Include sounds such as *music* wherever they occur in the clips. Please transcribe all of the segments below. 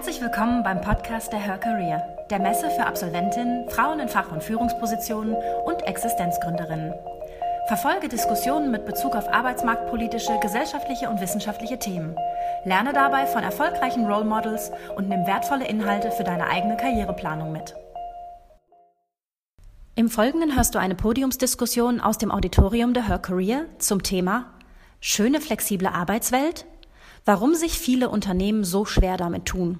Herzlich willkommen beim Podcast der Her Career, der Messe für Absolventinnen, Frauen in Fach- und Führungspositionen und Existenzgründerinnen. Verfolge Diskussionen mit Bezug auf arbeitsmarktpolitische, gesellschaftliche und wissenschaftliche Themen. Lerne dabei von erfolgreichen Role Models und nimm wertvolle Inhalte für deine eigene Karriereplanung mit. Im Folgenden hörst du eine Podiumsdiskussion aus dem Auditorium der Her Career zum Thema Schöne flexible Arbeitswelt? Warum sich viele Unternehmen so schwer damit tun.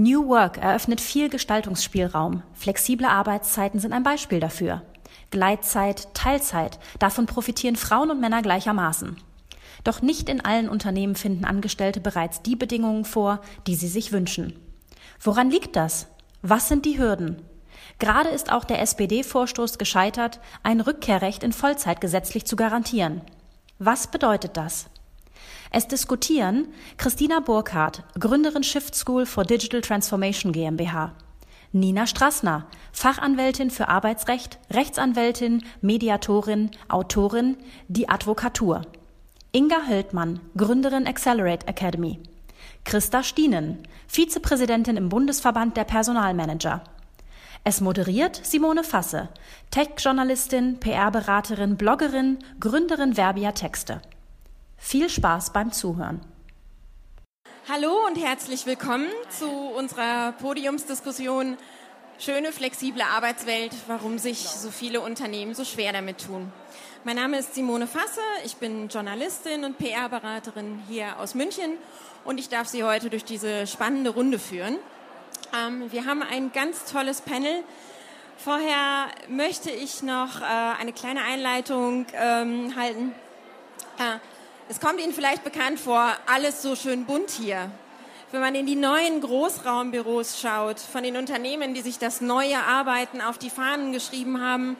New Work eröffnet viel Gestaltungsspielraum. Flexible Arbeitszeiten sind ein Beispiel dafür. Gleitzeit, Teilzeit, davon profitieren Frauen und Männer gleichermaßen. Doch nicht in allen Unternehmen finden Angestellte bereits die Bedingungen vor, die sie sich wünschen. Woran liegt das? Was sind die Hürden? Gerade ist auch der SPD-Vorstoß gescheitert, ein Rückkehrrecht in Vollzeit gesetzlich zu garantieren. Was bedeutet das? Es diskutieren Christina Burkhardt, Gründerin Shift School for Digital Transformation GmbH, Nina Strassner, Fachanwältin für Arbeitsrecht, Rechtsanwältin, Mediatorin, Autorin, die Advokatur. Inga Höldmann, Gründerin Accelerate Academy. Christa Stienen, Vizepräsidentin im Bundesverband der Personalmanager. Es moderiert Simone Fasse, Tech-Journalistin, PR-Beraterin, Bloggerin, Gründerin Verbia Texte. Viel Spaß beim Zuhören. Hallo und herzlich willkommen zu unserer Podiumsdiskussion Schöne, flexible Arbeitswelt, warum sich so viele Unternehmen so schwer damit tun. Mein Name ist Simone Fasse, ich bin Journalistin und PR-Beraterin hier aus München und ich darf Sie heute durch diese spannende Runde führen. Ähm, wir haben ein ganz tolles Panel. Vorher möchte ich noch äh, eine kleine Einleitung ähm, halten. Es kommt Ihnen vielleicht bekannt vor, alles so schön bunt hier. Wenn man in die neuen Großraumbüros schaut, von den Unternehmen, die sich das neue Arbeiten auf die Fahnen geschrieben haben,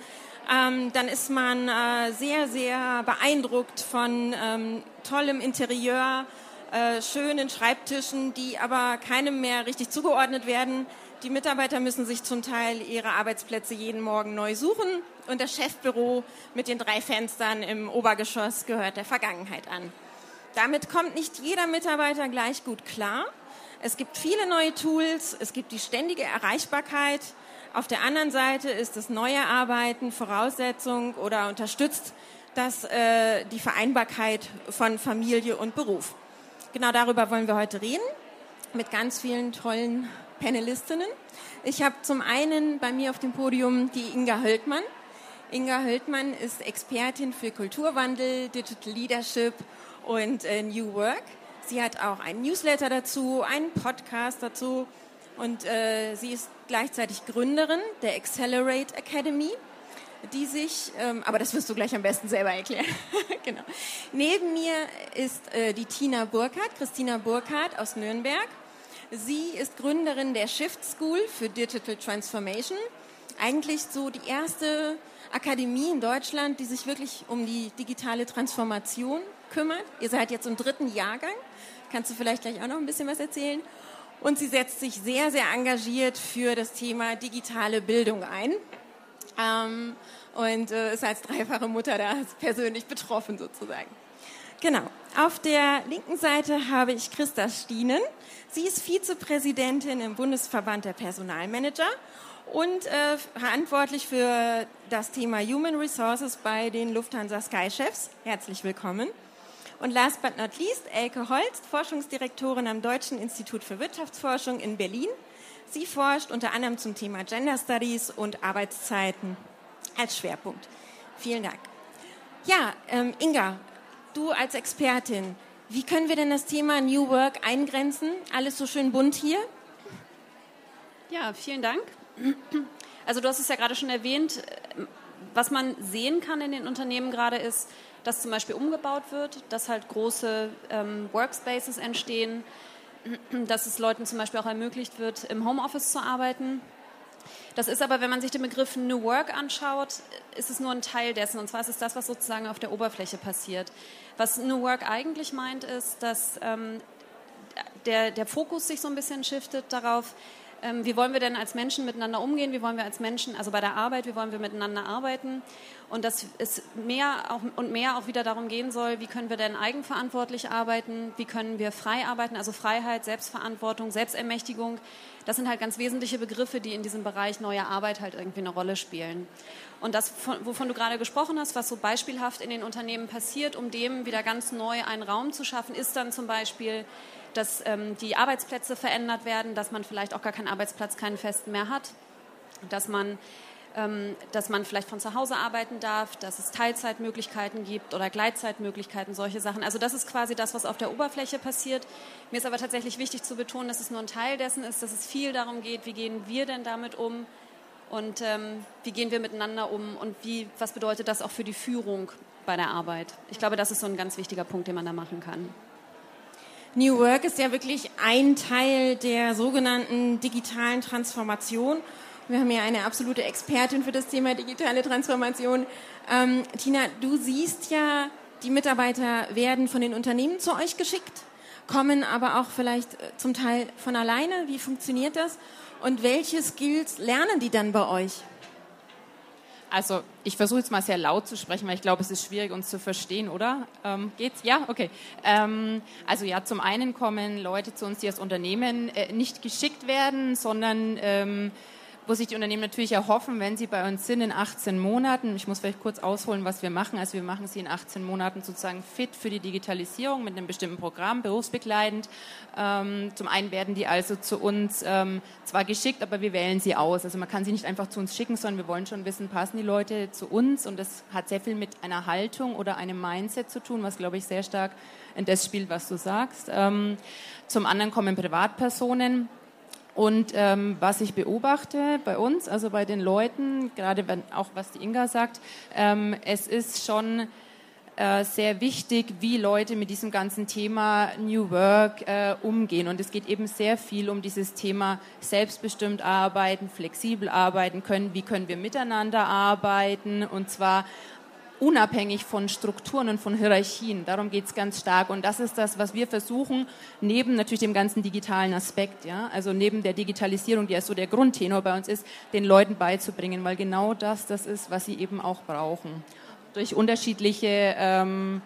ähm, dann ist man äh, sehr, sehr beeindruckt von ähm, tollem Interieur, äh, schönen Schreibtischen, die aber keinem mehr richtig zugeordnet werden. Die Mitarbeiter müssen sich zum Teil ihre Arbeitsplätze jeden Morgen neu suchen und das Chefbüro mit den drei Fenstern im Obergeschoss gehört der Vergangenheit an. Damit kommt nicht jeder Mitarbeiter gleich gut klar. Es gibt viele neue Tools, es gibt die ständige Erreichbarkeit. Auf der anderen Seite ist das neue Arbeiten Voraussetzung oder unterstützt das äh, die Vereinbarkeit von Familie und Beruf. Genau darüber wollen wir heute reden mit ganz vielen tollen Panelistinnen. Ich habe zum einen bei mir auf dem Podium die Inga Höldmann. Inga Höldmann ist Expertin für Kulturwandel, Digital Leadership und äh, New Work. Sie hat auch einen Newsletter dazu, einen Podcast dazu und äh, sie ist gleichzeitig Gründerin der Accelerate Academy, die sich, ähm, aber das wirst du gleich am besten selber erklären. *laughs* genau. Neben mir ist äh, die Tina Burkhardt, Christina Burkhardt aus Nürnberg. Sie ist Gründerin der Shift School für Digital Transformation. Eigentlich so die erste Akademie in Deutschland, die sich wirklich um die digitale Transformation kümmert. Ihr seid jetzt im dritten Jahrgang. Kannst du vielleicht gleich auch noch ein bisschen was erzählen? Und sie setzt sich sehr, sehr engagiert für das Thema digitale Bildung ein. Ähm, und äh, ist als dreifache Mutter da *laughs* persönlich betroffen sozusagen. Genau. Auf der linken Seite habe ich Christa Stienen. Sie ist Vizepräsidentin im Bundesverband der Personalmanager und äh, verantwortlich für das Thema Human Resources bei den Lufthansa Sky Chefs. Herzlich willkommen. Und last but not least, Elke Holst, Forschungsdirektorin am Deutschen Institut für Wirtschaftsforschung in Berlin. Sie forscht unter anderem zum Thema Gender Studies und Arbeitszeiten als Schwerpunkt. Vielen Dank. Ja, ähm, Inga, du als Expertin, wie können wir denn das Thema New Work eingrenzen? Alles so schön bunt hier. Ja, vielen Dank. Also du hast es ja gerade schon erwähnt, was man sehen kann in den Unternehmen gerade ist, dass zum Beispiel umgebaut wird, dass halt große ähm, Workspaces entstehen, dass es Leuten zum Beispiel auch ermöglicht wird, im Homeoffice zu arbeiten. Das ist aber, wenn man sich den Begriff New Work anschaut, ist es nur ein Teil dessen. Und zwar ist es das, was sozusagen auf der Oberfläche passiert. Was New Work eigentlich meint, ist, dass ähm, der, der Fokus sich so ein bisschen shiftet darauf, ähm, wie wollen wir denn als Menschen miteinander umgehen, wie wollen wir als Menschen, also bei der Arbeit, wie wollen wir miteinander arbeiten und dass es mehr auch, und mehr auch wieder darum gehen soll, wie können wir denn eigenverantwortlich arbeiten, wie können wir frei arbeiten, also Freiheit, Selbstverantwortung, Selbstermächtigung, das sind halt ganz wesentliche Begriffe, die in diesem Bereich neue Arbeit halt irgendwie eine Rolle spielen. Und das, wovon du gerade gesprochen hast, was so beispielhaft in den Unternehmen passiert, um dem wieder ganz neu einen Raum zu schaffen, ist dann zum Beispiel dass ähm, die Arbeitsplätze verändert werden, dass man vielleicht auch gar keinen Arbeitsplatz, keinen festen mehr hat, dass man, dass man vielleicht von zu Hause arbeiten darf, dass es Teilzeitmöglichkeiten gibt oder Gleitzeitmöglichkeiten, solche Sachen. Also das ist quasi das, was auf der Oberfläche passiert. Mir ist aber tatsächlich wichtig zu betonen, dass es nur ein Teil dessen ist, dass es viel darum geht, wie gehen wir denn damit um und ähm, wie gehen wir miteinander um und wie, was bedeutet das auch für die Führung bei der Arbeit. Ich glaube, das ist so ein ganz wichtiger Punkt, den man da machen kann. New Work ist ja wirklich ein Teil der sogenannten digitalen Transformation. Wir haben ja eine absolute Expertin für das Thema digitale Transformation. Ähm, Tina, du siehst ja, die Mitarbeiter werden von den Unternehmen zu euch geschickt, kommen aber auch vielleicht äh, zum Teil von alleine. Wie funktioniert das? Und welche Skills lernen die dann bei euch? Also ich versuche jetzt mal sehr laut zu sprechen, weil ich glaube, es ist schwierig, uns zu verstehen, oder? Ähm, geht's? Ja, okay. Ähm, also ja, zum einen kommen Leute zu uns, die als Unternehmen äh, nicht geschickt werden, sondern ähm, wo sich die Unternehmen natürlich erhoffen, wenn sie bei uns sind in 18 Monaten. Ich muss vielleicht kurz ausholen, was wir machen. Also wir machen sie in 18 Monaten sozusagen fit für die Digitalisierung mit einem bestimmten Programm, berufsbegleitend. Ähm, zum einen werden die also zu uns ähm, zwar geschickt, aber wir wählen sie aus. Also man kann sie nicht einfach zu uns schicken, sondern wir wollen schon wissen, passen die Leute zu uns und das hat sehr viel mit einer Haltung oder einem Mindset zu tun, was glaube ich sehr stark in das spielt, was du sagst. Ähm, zum anderen kommen Privatpersonen und ähm, was ich beobachte bei uns, also bei den Leuten, gerade wenn, auch was die Inga sagt, ähm, es ist schon äh, sehr wichtig, wie Leute mit diesem ganzen Thema New Work äh, umgehen. Und es geht eben sehr viel um dieses Thema selbstbestimmt arbeiten, flexibel arbeiten können, wie können wir miteinander arbeiten und zwar unabhängig von Strukturen und von Hierarchien. Darum geht es ganz stark. Und das ist das, was wir versuchen, neben natürlich dem ganzen digitalen Aspekt, ja, also neben der Digitalisierung, die ja so der Grundtenor bei uns ist, den Leuten beizubringen, weil genau das das ist, was sie eben auch brauchen. Durch unterschiedliche ähm,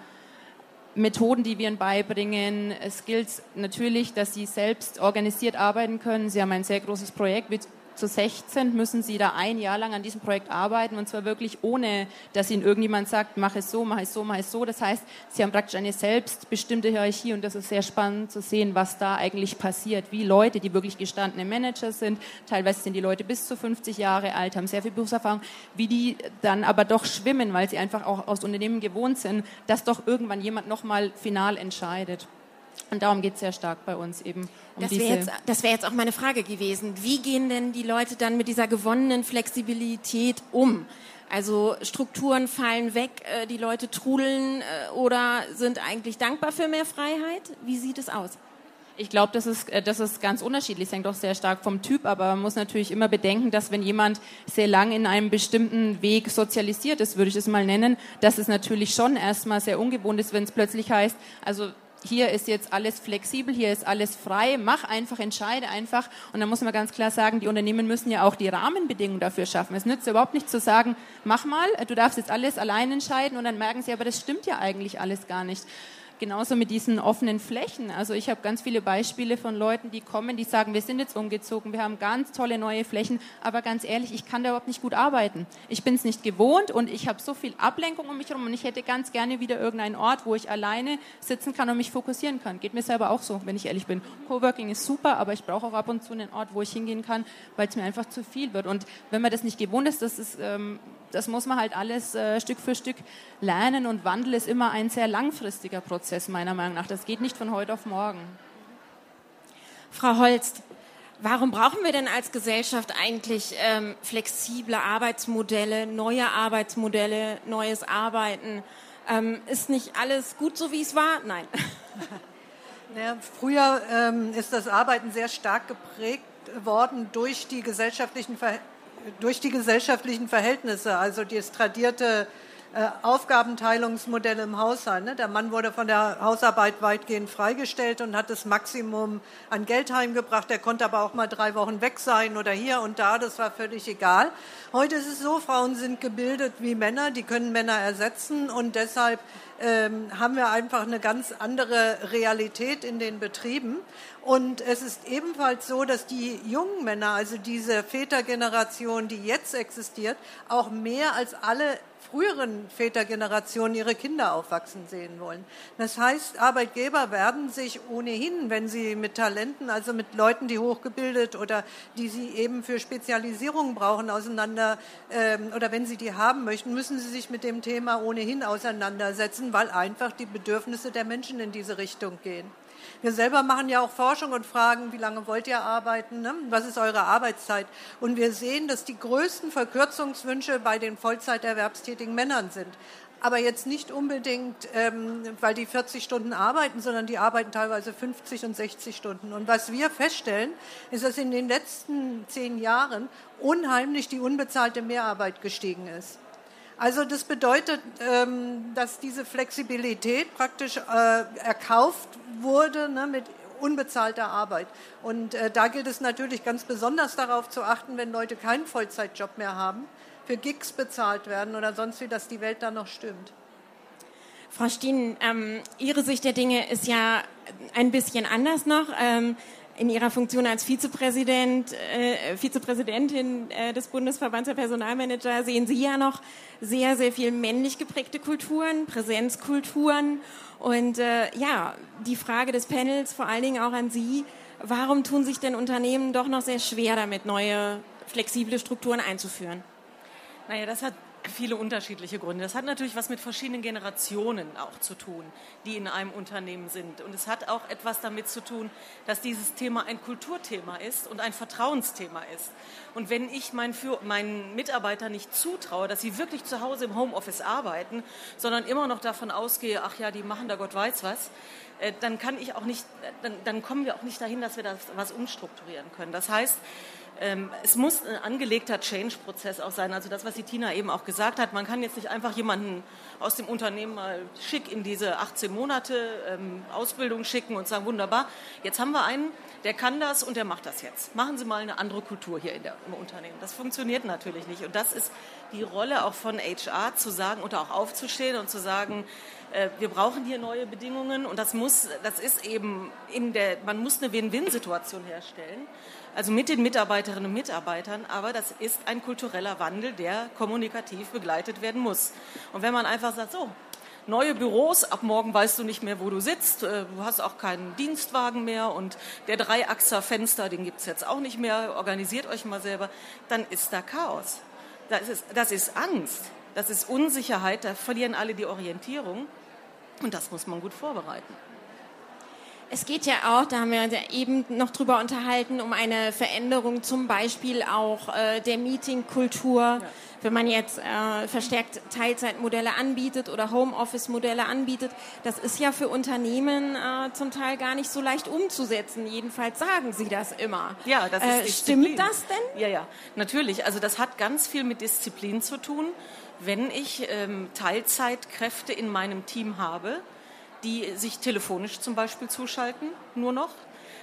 Methoden, die wir ihnen beibringen. Es gilt natürlich, dass sie selbst organisiert arbeiten können. Sie haben ein sehr großes Projekt zu 16 müssen sie da ein Jahr lang an diesem Projekt arbeiten und zwar wirklich ohne, dass ihnen irgendjemand sagt, mach es so, mach es so, mach es so. Das heißt, sie haben praktisch eine selbstbestimmte Hierarchie und das ist sehr spannend zu sehen, was da eigentlich passiert. Wie Leute, die wirklich gestandene Manager sind, teilweise sind die Leute bis zu 50 Jahre alt, haben sehr viel Berufserfahrung, wie die dann aber doch schwimmen, weil sie einfach auch aus Unternehmen gewohnt sind, dass doch irgendwann jemand nochmal final entscheidet. Und darum geht es sehr stark bei uns eben. Um das wäre jetzt, wär jetzt auch meine Frage gewesen. Wie gehen denn die Leute dann mit dieser gewonnenen Flexibilität um? Also Strukturen fallen weg, äh, die Leute trudeln äh, oder sind eigentlich dankbar für mehr Freiheit? Wie sieht es aus? Ich glaube, das ist, äh, das ist ganz unterschiedlich. Es hängt auch sehr stark vom Typ, aber man muss natürlich immer bedenken, dass wenn jemand sehr lang in einem bestimmten Weg sozialisiert ist, würde ich es mal nennen, dass es natürlich schon erstmal sehr ungewohnt ist, wenn es plötzlich heißt, also hier ist jetzt alles flexibel, hier ist alles frei, mach einfach, entscheide einfach. Und dann muss man ganz klar sagen, die Unternehmen müssen ja auch die Rahmenbedingungen dafür schaffen. Es nützt überhaupt nicht zu sagen, mach mal, du darfst jetzt alles allein entscheiden und dann merken sie, aber das stimmt ja eigentlich alles gar nicht. Genauso mit diesen offenen Flächen. Also ich habe ganz viele Beispiele von Leuten, die kommen, die sagen, wir sind jetzt umgezogen, wir haben ganz tolle neue Flächen, aber ganz ehrlich, ich kann da überhaupt nicht gut arbeiten. Ich bin es nicht gewohnt und ich habe so viel Ablenkung um mich herum und ich hätte ganz gerne wieder irgendeinen Ort, wo ich alleine sitzen kann und mich fokussieren kann. Geht mir selber auch so, wenn ich ehrlich bin. Coworking ist super, aber ich brauche auch ab und zu einen Ort, wo ich hingehen kann, weil es mir einfach zu viel wird. Und wenn man das nicht gewohnt ist, das ist ähm, das muss man halt alles äh, Stück für Stück lernen und Wandel ist immer ein sehr langfristiger Prozess meiner Meinung nach. Das geht nicht von heute auf morgen. Frau Holst, warum brauchen wir denn als Gesellschaft eigentlich ähm, flexible Arbeitsmodelle, neue Arbeitsmodelle, neues Arbeiten? Ähm, ist nicht alles gut so, wie es war? Nein. *laughs* Ja, früher ähm, ist das Arbeiten sehr stark geprägt worden durch die gesellschaftlichen Verhältnisse durch die gesellschaftlichen Verhältnisse, also das tradierte äh, Aufgabenteilungsmodelle im Haushalt. Ne? Der Mann wurde von der Hausarbeit weitgehend freigestellt und hat das Maximum an Geld heimgebracht. Er konnte aber auch mal drei Wochen weg sein oder hier und da. Das war völlig egal. Heute ist es so, Frauen sind gebildet wie Männer, die können Männer ersetzen und deshalb ähm, haben wir einfach eine ganz andere Realität in den Betrieben. Und es ist ebenfalls so, dass die jungen Männer, also diese Vätergeneration, die jetzt existiert, auch mehr als alle früheren Vätergenerationen ihre Kinder aufwachsen sehen wollen. Das heißt, Arbeitgeber werden sich ohnehin, wenn sie mit Talenten, also mit Leuten, die hochgebildet oder die sie eben für Spezialisierung brauchen, auseinander ähm, oder wenn sie die haben möchten, müssen sie sich mit dem Thema ohnehin auseinandersetzen, weil einfach die Bedürfnisse der Menschen in diese Richtung gehen. Wir selber machen ja auch Forschung und fragen, wie lange wollt ihr arbeiten? Ne? Was ist eure Arbeitszeit? Und wir sehen, dass die größten Verkürzungswünsche bei den Vollzeiterwerbstätigen Männern sind. Aber jetzt nicht unbedingt, ähm, weil die 40 Stunden arbeiten, sondern die arbeiten teilweise 50 und 60 Stunden. Und was wir feststellen, ist, dass in den letzten zehn Jahren unheimlich die unbezahlte Mehrarbeit gestiegen ist. Also das bedeutet, ähm, dass diese Flexibilität praktisch äh, erkauft wurde ne, mit unbezahlter Arbeit. Und äh, da gilt es natürlich ganz besonders darauf zu achten, wenn Leute keinen Vollzeitjob mehr haben, für Gigs bezahlt werden oder sonst wie, dass die Welt da noch stimmt. Frau Steen, ähm, Ihre Sicht der Dinge ist ja ein bisschen anders noch. Ähm, in Ihrer Funktion als Vizepräsident, äh, Vizepräsidentin äh, des Bundesverbands der Personalmanager sehen Sie ja noch sehr, sehr viel männlich geprägte Kulturen, Präsenzkulturen. Und äh, ja, die Frage des Panels vor allen Dingen auch an Sie, warum tun sich denn Unternehmen doch noch sehr schwer damit, neue flexible Strukturen einzuführen? Naja, das hat viele unterschiedliche Gründe. Das hat natürlich was mit verschiedenen Generationen auch zu tun, die in einem Unternehmen sind. Und es hat auch etwas damit zu tun, dass dieses Thema ein Kulturthema ist und ein Vertrauensthema ist. Und wenn ich meinen, meinen Mitarbeitern nicht zutraue, dass sie wirklich zu Hause im Homeoffice arbeiten, sondern immer noch davon ausgehe, ach ja, die machen da Gott weiß was, äh, dann kann ich auch nicht, dann, dann kommen wir auch nicht dahin, dass wir das was umstrukturieren können. Das heißt, es muss ein angelegter Change-Prozess auch sein. Also das, was die Tina eben auch gesagt hat, man kann jetzt nicht einfach jemanden aus dem Unternehmen mal schick in diese 18 Monate ähm, Ausbildung schicken und sagen, wunderbar, jetzt haben wir einen, der kann das und der macht das jetzt. Machen Sie mal eine andere Kultur hier der, im Unternehmen. Das funktioniert natürlich nicht. Und das ist die Rolle auch von HR zu sagen oder auch aufzustehen und zu sagen, äh, wir brauchen hier neue Bedingungen und das muss, das ist eben in der, man muss eine Win-Win-Situation herstellen also mit den Mitarbeiterinnen und Mitarbeitern, aber das ist ein kultureller Wandel, der kommunikativ begleitet werden muss. Und wenn man einfach sagt, so, neue Büros, ab morgen weißt du nicht mehr, wo du sitzt, äh, du hast auch keinen Dienstwagen mehr und der Dreiachser Fenster, den gibt es jetzt auch nicht mehr, organisiert euch mal selber, dann ist da Chaos. Das ist, das ist Angst, das ist Unsicherheit, da verlieren alle die Orientierung und das muss man gut vorbereiten. Es geht ja auch, da haben wir uns ja eben noch drüber unterhalten, um eine Veränderung zum Beispiel auch äh, der Meetingkultur. Ja. Wenn man jetzt äh, verstärkt Teilzeitmodelle anbietet oder Homeoffice-Modelle anbietet, das ist ja für Unternehmen äh, zum Teil gar nicht so leicht umzusetzen. Jedenfalls sagen sie das immer. Ja, das ist äh, Stimmt das denn? Ja, ja, natürlich. Also das hat ganz viel mit Disziplin zu tun. Wenn ich ähm, Teilzeitkräfte in meinem Team habe, die sich telefonisch zum Beispiel zuschalten, nur noch,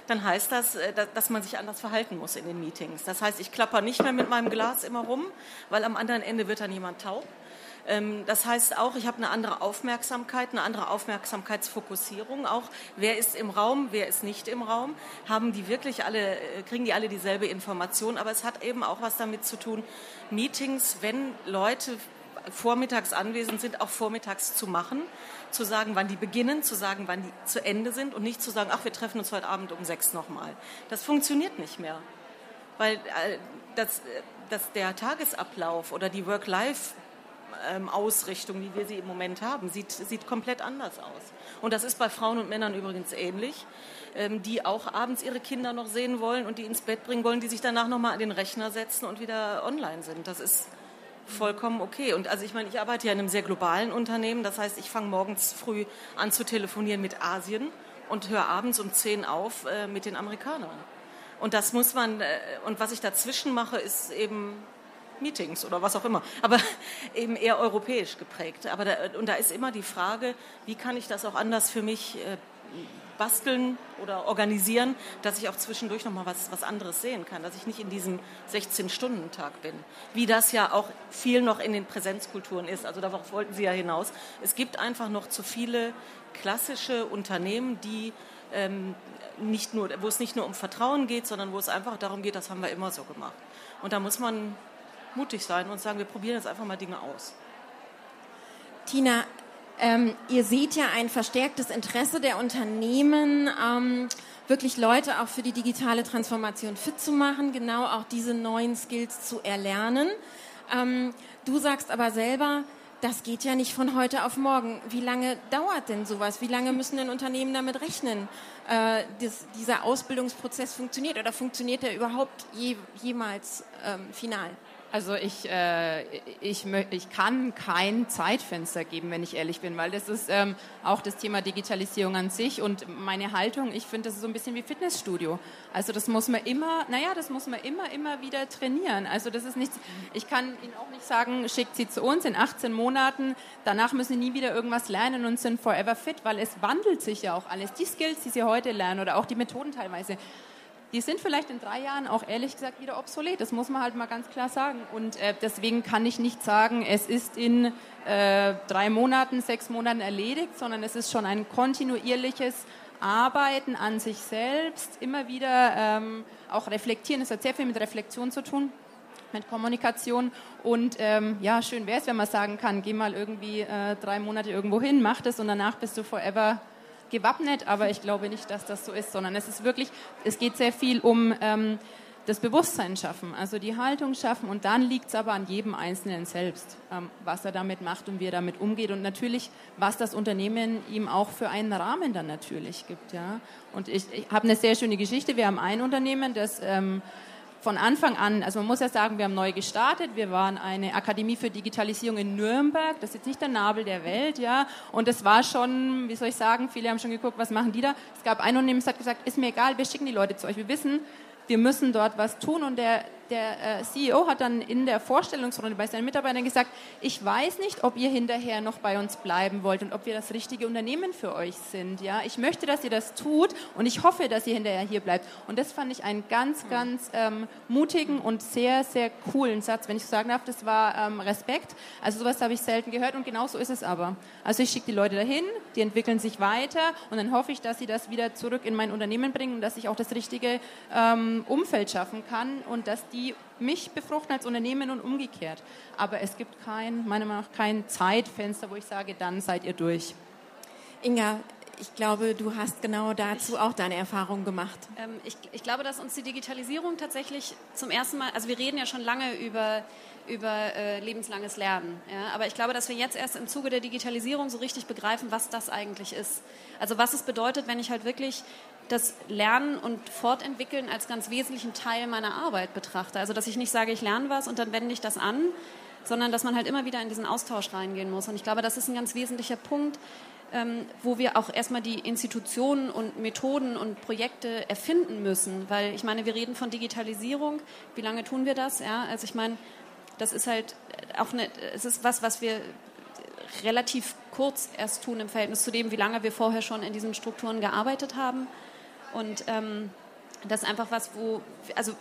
dann heißt das, äh, dass man sich anders verhalten muss in den Meetings. Das heißt, ich klapper nicht mehr mit meinem Glas immer rum, weil am anderen Ende wird dann jemand taub. Ähm, das heißt auch, ich habe eine andere Aufmerksamkeit, eine andere Aufmerksamkeitsfokussierung auch. Wer ist im Raum, wer ist nicht im Raum? Haben die wirklich alle, äh, kriegen die alle dieselbe Information? Aber es hat eben auch was damit zu tun, Meetings, wenn Leute vormittags anwesend sind, auch vormittags zu machen zu sagen, wann die beginnen, zu sagen, wann die zu Ende sind und nicht zu sagen, ach, wir treffen uns heute Abend um sechs nochmal. Das funktioniert nicht mehr, weil äh, das, das der Tagesablauf oder die Work-Life Ausrichtung, wie wir sie im Moment haben, sieht, sieht komplett anders aus. Und das ist bei Frauen und Männern übrigens ähnlich, ähm, die auch abends ihre Kinder noch sehen wollen und die ins Bett bringen wollen, die sich danach nochmal an den Rechner setzen und wieder online sind. Das ist vollkommen okay. Und also ich meine, ich arbeite ja in einem sehr globalen Unternehmen. Das heißt, ich fange morgens früh an zu telefonieren mit Asien und höre abends um 10 auf äh, mit den Amerikanern. Und das muss man, äh, und was ich dazwischen mache, ist eben Meetings oder was auch immer, aber *laughs* eben eher europäisch geprägt. Aber da, und da ist immer die Frage, wie kann ich das auch anders für mich äh, basteln oder organisieren, dass ich auch zwischendurch noch mal was, was anderes sehen kann, dass ich nicht in diesem 16-Stunden-Tag bin, wie das ja auch viel noch in den Präsenzkulturen ist. Also darauf wollten Sie ja hinaus. Es gibt einfach noch zu viele klassische Unternehmen, die ähm, nicht nur, wo es nicht nur um Vertrauen geht, sondern wo es einfach darum geht, das haben wir immer so gemacht. Und da muss man mutig sein und sagen, wir probieren jetzt einfach mal Dinge aus. Tina, ähm, ihr seht ja ein verstärktes Interesse der Unternehmen, ähm, wirklich Leute auch für die digitale Transformation fit zu machen, genau auch diese neuen Skills zu erlernen. Ähm, du sagst aber selber, das geht ja nicht von heute auf morgen. Wie lange dauert denn sowas? Wie lange müssen denn Unternehmen damit rechnen, äh, dass dieser Ausbildungsprozess funktioniert? Oder funktioniert er überhaupt je, jemals ähm, final? Also ich, äh, ich, ich kann kein Zeitfenster geben, wenn ich ehrlich bin, weil das ist ähm, auch das Thema Digitalisierung an sich und meine Haltung, ich finde, das ist so ein bisschen wie Fitnessstudio. Also das muss man immer, naja, das muss man immer, immer wieder trainieren. Also das ist nichts, ich kann Ihnen auch nicht sagen, schickt Sie zu uns in 18 Monaten, danach müssen Sie nie wieder irgendwas lernen und sind forever fit, weil es wandelt sich ja auch alles. Die Skills, die Sie heute lernen oder auch die Methoden teilweise, die sind vielleicht in drei Jahren auch ehrlich gesagt wieder obsolet. Das muss man halt mal ganz klar sagen. Und äh, deswegen kann ich nicht sagen, es ist in äh, drei Monaten, sechs Monaten erledigt, sondern es ist schon ein kontinuierliches Arbeiten an sich selbst, immer wieder ähm, auch reflektieren. Es hat sehr viel mit Reflexion zu tun mit Kommunikation. Und ähm, ja, schön wäre es, wenn man sagen kann, geh mal irgendwie äh, drei Monate irgendwo hin, mach das und danach bist du forever gewappnet, aber ich glaube nicht, dass das so ist, sondern es ist wirklich, es geht sehr viel um ähm, das Bewusstsein schaffen, also die Haltung schaffen und dann liegt es aber an jedem Einzelnen selbst, ähm, was er damit macht und wie er damit umgeht und natürlich, was das Unternehmen ihm auch für einen Rahmen dann natürlich gibt. Ja? Und ich, ich habe eine sehr schöne Geschichte. Wir haben ein Unternehmen, das ähm, von Anfang an, also man muss ja sagen, wir haben neu gestartet. Wir waren eine Akademie für Digitalisierung in Nürnberg. Das ist jetzt nicht der Nabel der Welt, ja. Und das war schon, wie soll ich sagen, viele haben schon geguckt, was machen die da. Es gab ein Unternehmen, das hat gesagt, ist mir egal, wir schicken die Leute zu euch. Wir wissen, wir müssen dort was tun. Und der, der äh, CEO hat dann in der Vorstellungsrunde bei seinen Mitarbeitern gesagt, ich weiß nicht, ob ihr hinterher noch bei uns bleiben wollt und ob wir das richtige Unternehmen für euch sind. Ja, ich möchte, dass ihr das tut und ich hoffe, dass ihr hinterher hier bleibt. Und das fand ich einen ganz, ganz ähm, mutigen und sehr, sehr coolen Satz, wenn ich so sagen darf. Das war ähm, Respekt. Also sowas habe ich selten gehört und genau so ist es aber. Also ich schicke die Leute dahin, die entwickeln sich weiter und dann hoffe ich, dass sie das wieder zurück in mein Unternehmen bringen und dass ich auch das richtige ähm, Umfeld schaffen kann und dass die mich befruchten als Unternehmen und umgekehrt. Aber es gibt kein, meiner Meinung nach kein Zeitfenster, wo ich sage, dann seid ihr durch. Inga, ich glaube, du hast genau dazu auch deine Erfahrungen gemacht. Ähm, ich, ich, glaube, dass uns die Digitalisierung tatsächlich zum ersten Mal, also wir reden ja schon lange über, über äh, lebenslanges Lernen, ja, aber ich glaube, dass wir jetzt erst im Zuge der Digitalisierung so richtig begreifen, was das eigentlich ist. Also was es bedeutet, wenn ich halt wirklich das Lernen und Fortentwickeln als ganz wesentlichen Teil meiner Arbeit betrachte. Also dass ich nicht sage, ich lerne was und dann wende ich das an, sondern dass man halt immer wieder in diesen Austausch reingehen muss. Und ich glaube, das ist ein ganz wesentlicher Punkt, ähm, wo wir auch erstmal die Institutionen und Methoden und Projekte erfinden müssen. Weil ich meine, wir reden von Digitalisierung. Wie lange tun wir das? Ja, also ich meine, das ist halt auch eine, es ist was, was wir relativ kurz erst tun im Verhältnis zu dem, wie lange wir vorher schon in diesen Strukturen gearbeitet haben. Und ähm, das ist einfach was, wo, also,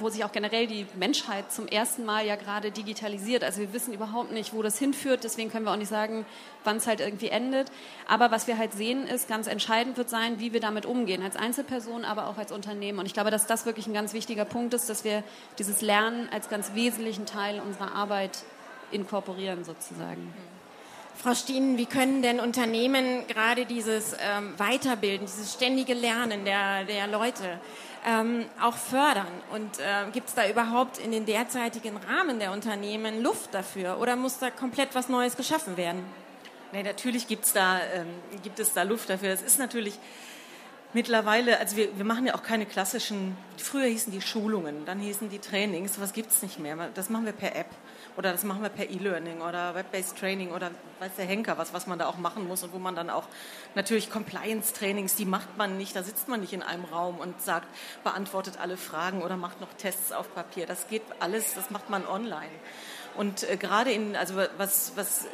wo sich auch generell die Menschheit zum ersten Mal ja gerade digitalisiert. Also wir wissen überhaupt nicht, wo das hinführt, deswegen können wir auch nicht sagen, wann es halt irgendwie endet. Aber was wir halt sehen, ist, ganz entscheidend wird sein, wie wir damit umgehen, als Einzelperson, aber auch als Unternehmen. Und ich glaube, dass das wirklich ein ganz wichtiger Punkt ist, dass wir dieses Lernen als ganz wesentlichen Teil unserer Arbeit inkorporieren sozusagen. Frau Stienen, wie können denn Unternehmen gerade dieses ähm, Weiterbilden, dieses ständige Lernen der, der Leute ähm, auch fördern? Und äh, gibt es da überhaupt in den derzeitigen Rahmen der Unternehmen Luft dafür oder muss da komplett was Neues geschaffen werden? Nee, natürlich gibt's da, ähm, gibt es da Luft dafür. Es ist natürlich Mittlerweile, also wir, wir machen ja auch keine klassischen, früher hießen die Schulungen, dann hießen die Trainings, gibt es nicht mehr. Das machen wir per App oder das machen wir per E-Learning oder Web-Based Training oder weiß der Henker was, was man da auch machen muss und wo man dann auch natürlich Compliance-Trainings, die macht man nicht, da sitzt man nicht in einem Raum und sagt, beantwortet alle Fragen oder macht noch Tests auf Papier. Das geht alles, das macht man online. Und äh, gerade in, also was, was äh,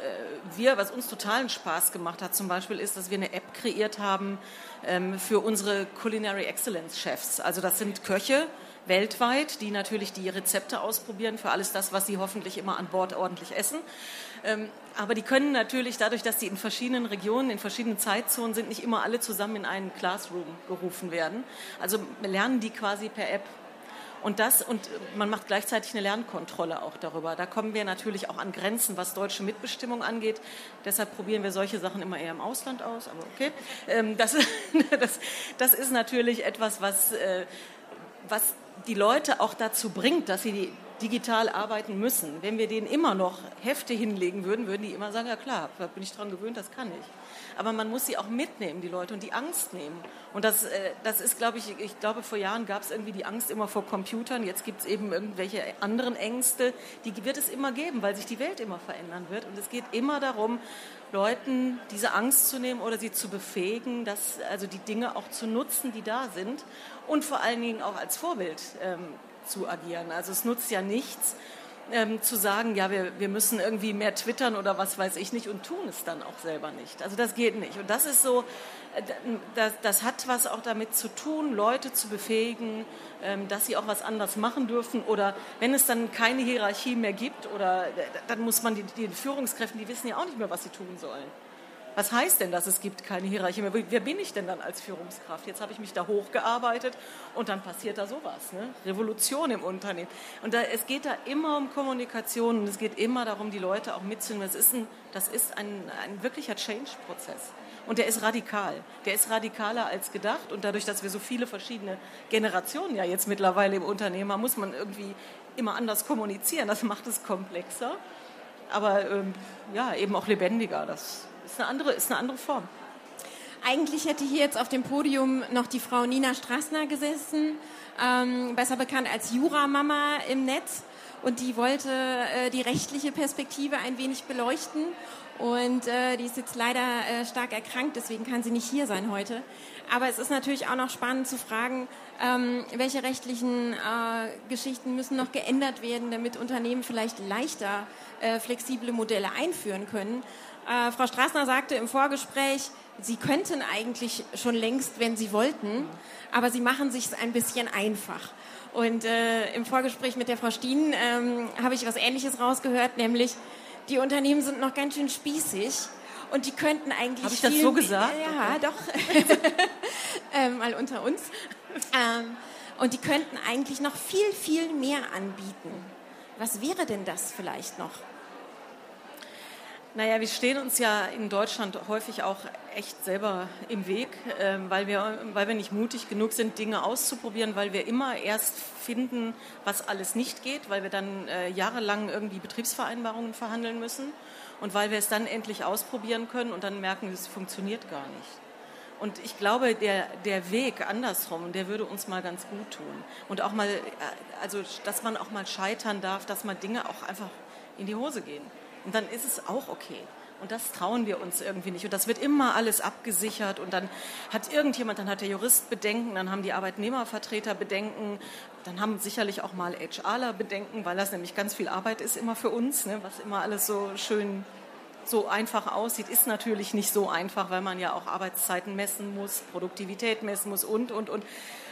wir, was uns totalen Spaß gemacht hat zum Beispiel, ist, dass wir eine App kreiert haben ähm, für unsere Culinary Excellence Chefs. Also das sind Köche weltweit, die natürlich die Rezepte ausprobieren für alles das, was sie hoffentlich immer an Bord ordentlich essen. Ähm, aber die können natürlich dadurch, dass sie in verschiedenen Regionen, in verschiedenen Zeitzonen sind, nicht immer alle zusammen in einen Classroom gerufen werden. Also lernen die quasi per App und das, und man macht gleichzeitig eine Lernkontrolle auch darüber. Da kommen wir natürlich auch an Grenzen, was deutsche Mitbestimmung angeht. Deshalb probieren wir solche Sachen immer eher im Ausland aus, aber okay. Ähm, das, *laughs* das, das ist natürlich etwas, was, äh, was die Leute auch dazu bringt, dass sie digital arbeiten müssen. Wenn wir denen immer noch Hefte hinlegen würden, würden die immer sagen, ja klar, da bin ich daran gewöhnt, das kann ich aber man muss sie auch mitnehmen, die Leute, und die Angst nehmen. Und das, äh, das ist, glaube ich, ich glaube, vor Jahren gab es irgendwie die Angst immer vor Computern. Jetzt gibt es eben irgendwelche anderen Ängste. Die wird es immer geben, weil sich die Welt immer verändern wird. Und es geht immer darum, Leuten diese Angst zu nehmen oder sie zu befähigen, dass, also die Dinge auch zu nutzen, die da sind und vor allen Dingen auch als Vorbild ähm, zu agieren. Also es nutzt ja nichts, ähm, zu sagen, ja, wir, wir müssen irgendwie mehr twittern oder was weiß ich nicht und tun es dann auch selber nicht. Also das geht nicht. Und das ist so, äh, das, das hat was auch damit zu tun, Leute zu befähigen, ähm, dass sie auch was anders machen dürfen oder wenn es dann keine Hierarchie mehr gibt oder dann muss man die, die Führungskräfte, die wissen ja auch nicht mehr, was sie tun sollen. Was heißt denn, dass es gibt keine Hierarchie mehr? Wer bin ich denn dann als Führungskraft? Jetzt habe ich mich da hochgearbeitet und dann passiert da sowas. Ne? Revolution im Unternehmen. Und da, es geht da immer um Kommunikation und es geht immer darum, die Leute auch mitzunehmen. Das ist ein, das ist ein, ein wirklicher Change-Prozess. Und der ist radikal. Der ist radikaler als gedacht. Und dadurch, dass wir so viele verschiedene Generationen ja jetzt mittlerweile im Unternehmen haben, muss man irgendwie immer anders kommunizieren. Das macht es komplexer, aber ähm, ja, eben auch lebendiger. Das ist eine andere, ist eine andere Form. Eigentlich hätte hier jetzt auf dem Podium noch die Frau Nina Strassner gesessen, ähm, besser bekannt als Juramama im Netz. Und die wollte äh, die rechtliche Perspektive ein wenig beleuchten. Und äh, die ist jetzt leider äh, stark erkrankt, deswegen kann sie nicht hier sein heute. Aber es ist natürlich auch noch spannend zu fragen, ähm, welche rechtlichen äh, Geschichten müssen noch geändert werden, damit Unternehmen vielleicht leichter äh, flexible Modelle einführen können. Äh, Frau Straßner sagte im Vorgespräch, Sie könnten eigentlich schon längst, wenn Sie wollten, aber Sie machen sich ein bisschen einfach. Und äh, im Vorgespräch mit der Frau Stien ähm, habe ich was Ähnliches rausgehört, nämlich die Unternehmen sind noch ganz schön spießig und die könnten eigentlich. Habe ich das so gesagt? Ja, okay. doch. *laughs* ähm, mal unter uns. Ähm, und die könnten eigentlich noch viel, viel mehr anbieten. Was wäre denn das vielleicht noch? Naja, wir stehen uns ja in Deutschland häufig auch echt selber im Weg, ähm, weil wir, weil wir nicht mutig genug sind, Dinge auszuprobieren, weil wir immer erst finden, was alles nicht geht, weil wir dann äh, jahrelang irgendwie Betriebsvereinbarungen verhandeln müssen und weil wir es dann endlich ausprobieren können und dann merken, es funktioniert gar nicht. Und ich glaube, der, der Weg andersrum, der würde uns mal ganz gut tun. Und auch mal, äh, also, dass man auch mal scheitern darf, dass mal Dinge auch einfach in die Hose gehen. Und dann ist es auch okay. Und das trauen wir uns irgendwie nicht. Und das wird immer alles abgesichert. Und dann hat irgendjemand, dann hat der Jurist Bedenken, dann haben die Arbeitnehmervertreter Bedenken, dann haben sicherlich auch mal HRler Bedenken, weil das nämlich ganz viel Arbeit ist immer für uns, ne, was immer alles so schön so einfach aussieht, ist natürlich nicht so einfach, weil man ja auch Arbeitszeiten messen muss, Produktivität messen muss und, und, und.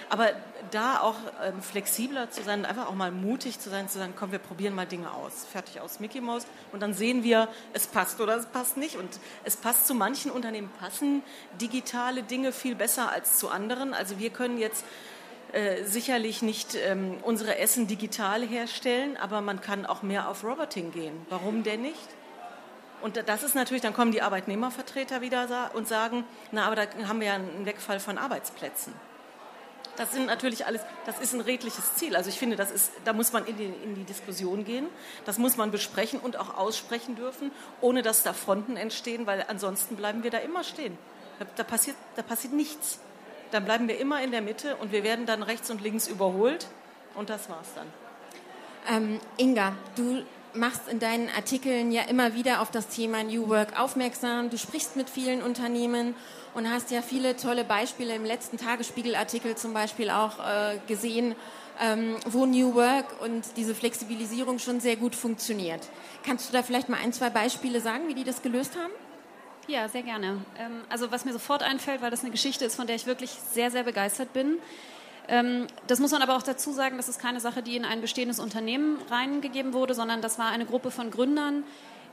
Aber da auch ähm, flexibler zu sein, einfach auch mal mutig zu sein, zu sagen, komm, wir probieren mal Dinge aus. Fertig aus Mickey Mouse. Und dann sehen wir, es passt oder es passt nicht. Und es passt zu manchen Unternehmen, passen digitale Dinge viel besser als zu anderen. Also wir können jetzt äh, sicherlich nicht ähm, unsere Essen digital herstellen, aber man kann auch mehr auf Roboting gehen. Warum denn nicht? Und das ist natürlich, dann kommen die Arbeitnehmervertreter wieder und sagen, na, aber da haben wir ja einen Wegfall von Arbeitsplätzen. Das sind natürlich alles, das ist ein redliches Ziel. Also ich finde, das ist, da muss man in die, in die Diskussion gehen. Das muss man besprechen und auch aussprechen dürfen, ohne dass da Fronten entstehen, weil ansonsten bleiben wir da immer stehen. Da, da passiert, da passiert nichts. dann bleiben wir immer in der Mitte und wir werden dann rechts und links überholt und das war's dann. Ähm, Inga, du machst in deinen Artikeln ja immer wieder auf das Thema New Work aufmerksam. Du sprichst mit vielen Unternehmen und hast ja viele tolle Beispiele im letzten Tagesspiegelartikel zum Beispiel auch äh, gesehen, ähm, wo New Work und diese Flexibilisierung schon sehr gut funktioniert. Kannst du da vielleicht mal ein, zwei Beispiele sagen, wie die das gelöst haben? Ja, sehr gerne. Ähm, also was mir sofort einfällt, weil das eine Geschichte ist, von der ich wirklich sehr, sehr begeistert bin. Ähm, das muss man aber auch dazu sagen, das ist keine Sache, die in ein bestehendes Unternehmen reingegeben wurde, sondern das war eine Gruppe von Gründern,